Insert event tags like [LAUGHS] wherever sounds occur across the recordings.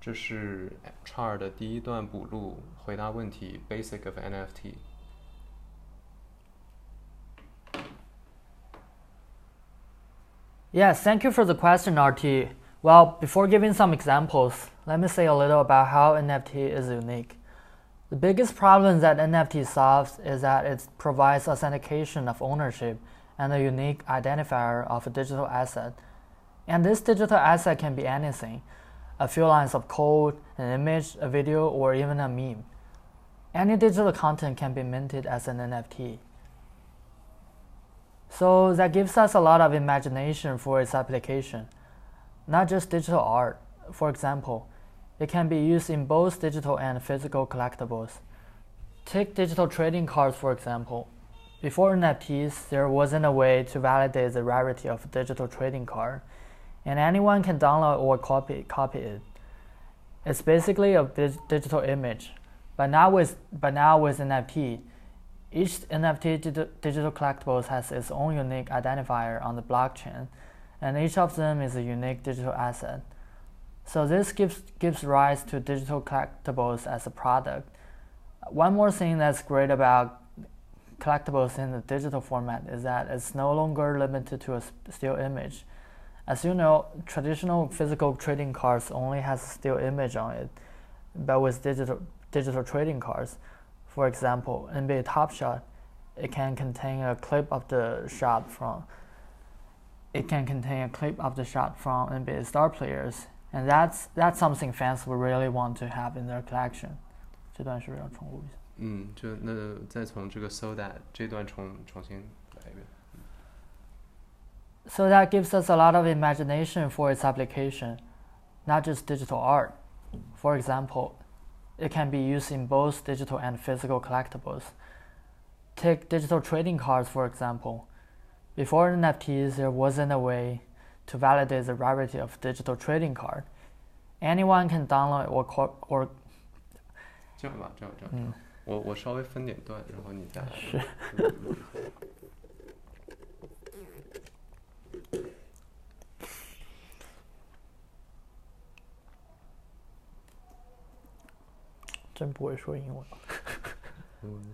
这是 char 的第一段补录，回答问题，basic of NFT。 Yes, thank you for the question, RT. Well, before giving some examples, let me say a little about how NFT is unique. The biggest problem that NFT solves is that it provides authentication of ownership and a unique identifier of a digital asset. And this digital asset can be anything a few lines of code, an image, a video, or even a meme. Any digital content can be minted as an NFT. So that gives us a lot of imagination for its application. Not just digital art. For example, it can be used in both digital and physical collectibles. Take digital trading cards for example. Before NFTs, there wasn't a way to validate the rarity of a digital trading card, and anyone can download or copy, copy it. It's basically a dig- digital image, but now with but now with NFT, each NFT digi- digital collectibles has its own unique identifier on the blockchain, and each of them is a unique digital asset. So this gives gives rise to digital collectibles as a product. One more thing that's great about collectibles in the digital format is that it's no longer limited to a still image. As you know, traditional physical trading cards only has a still image on it, but with digital digital trading cards, for example, NBA Top Shot, it can contain a clip of the shot from. It can contain a clip of the shot from NBA star players, and that's that's something fans would really want to have in their collection. 这段是不是要重录一下？嗯，就那再从这个 so that 这段重重新来一遍。 So that gives us a lot of imagination for its application, not just digital art. For example, it can be used in both digital and physical collectibles. Take digital trading cards, for example. Before NFTs, there wasn't a way to validate the rarity of digital trading card. Anyone can download or co- or 这样吧，这样这样，嗯我我稍微分点段，然后你再来。是 [LAUGHS] [LAUGHS] 真不会说英文。嗯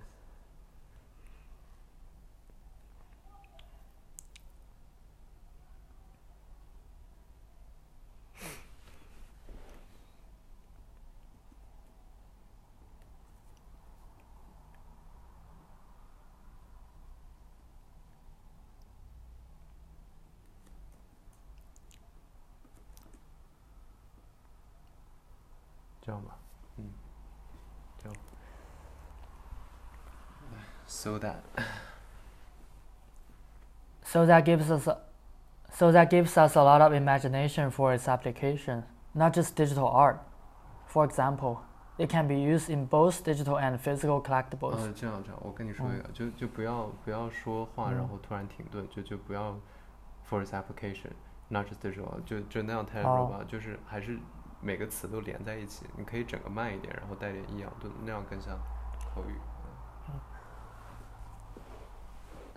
这样吧，嗯，So that So that gives us a, so that gives us a lot of imagination for its application, not just digital art. For example, it can be used in both digital and physical collectibles. 呃，这样这样，我跟你说一个，就就不要不要说话，然嗯后突然停顿，就就不要 for its application not just digital，就就那样太哦 robot，、就是还是每个词都连在一起，你可以整个慢一点，然后带点抑扬顿，那样更像口语。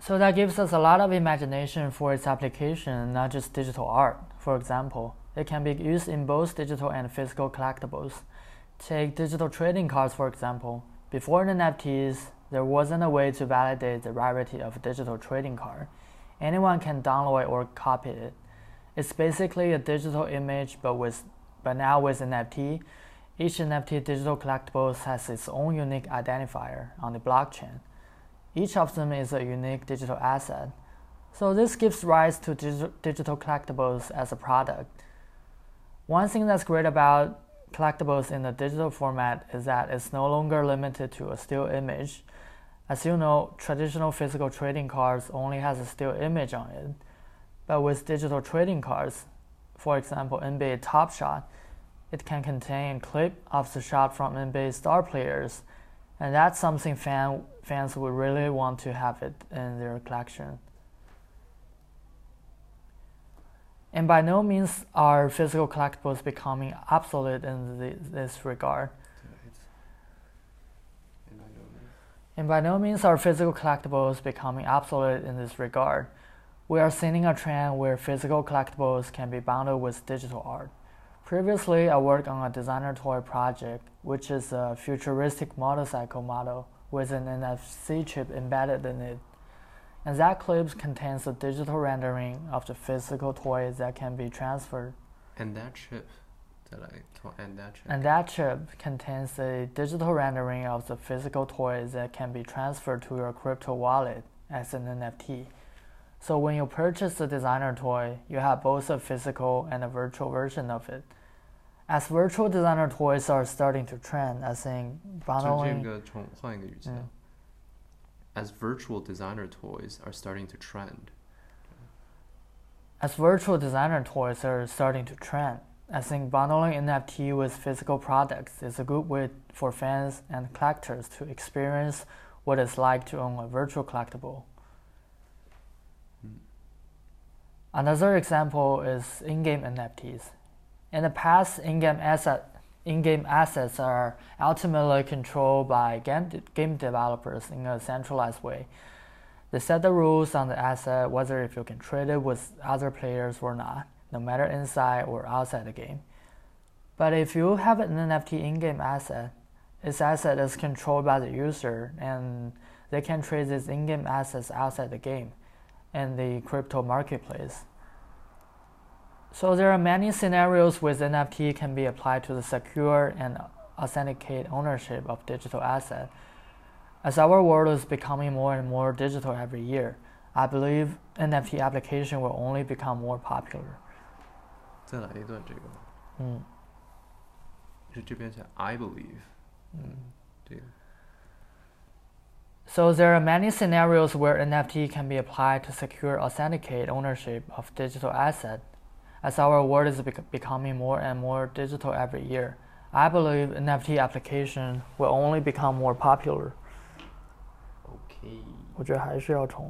So that gives us a lot of imagination for its application, not just digital art. For example, it can be used in both digital and physical collectibles. Take digital trading cards, for example. Before NFTs, there wasn't a way to validate the rarity of a digital trading card. Anyone can download or copy it. It's basically a digital image, but with but now with NFT, each NFT digital collectible has its own unique identifier on the blockchain. Each of them is a unique digital asset. So this gives rise to digi- digital collectibles as a product. One thing that's great about collectibles in the digital format is that it's no longer limited to a still image. As you know, traditional physical trading cards only has a still image on it. But with digital trading cards, for example NBA Top Shot, it can contain a clip of the shot from NBA star players and that's something fan, fans would really want to have it in their collection. And by no means are physical collectibles becoming obsolete in the, this regard. And by no means are physical collectibles becoming obsolete in this regard. We are seeing a trend where physical collectibles can be bundled with digital art. Previously, I worked on a designer toy project, which is a futuristic motorcycle model with an NFC chip embedded in it. And that clip contains a digital rendering of the physical toy that can be transferred. And that chip, that I told, and that chip. And that chip contains a digital rendering of the physical toy that can be transferred to your crypto wallet as an NFT. So when you purchase the designer toy, you have both a physical and a virtual version of it As virtual designer toys are starting to trend, I think 就这 bundling 个重换一个语气啊。嗯 As virtual designer toys are starting to trend, as virtual designer toys are starting to trend, I think bundling NFT with physical products is a good way for fans and collectors to experience what it's like to own a virtual collectible. Another example is in-game NFTs. In the past, in-game asset in-game assets are ultimately controlled by game, game developers in a centralized way. They set the rules on the asset, whether if you can trade it with other players or not, no matter inside or outside the game. But if you have an NFT in-game asset, this asset is controlled by the user, and they can trade these in-game assets outside the game, in the crypto marketplace. So there are many scenarios with NFT can be applied to the secure and authenticate ownership of digital asset. As our world is becoming more and more digital every year, I believe NFT application will only become more popular. 再来一段这个，嗯是这边写 I believe，嗯。这个 So there are many scenarios where NFT can be applied to secure authenticate ownership of digital asset. As our world is bec- becoming more and more digital every year, I believe NFT application will only become more popular. OK。我觉得还是要重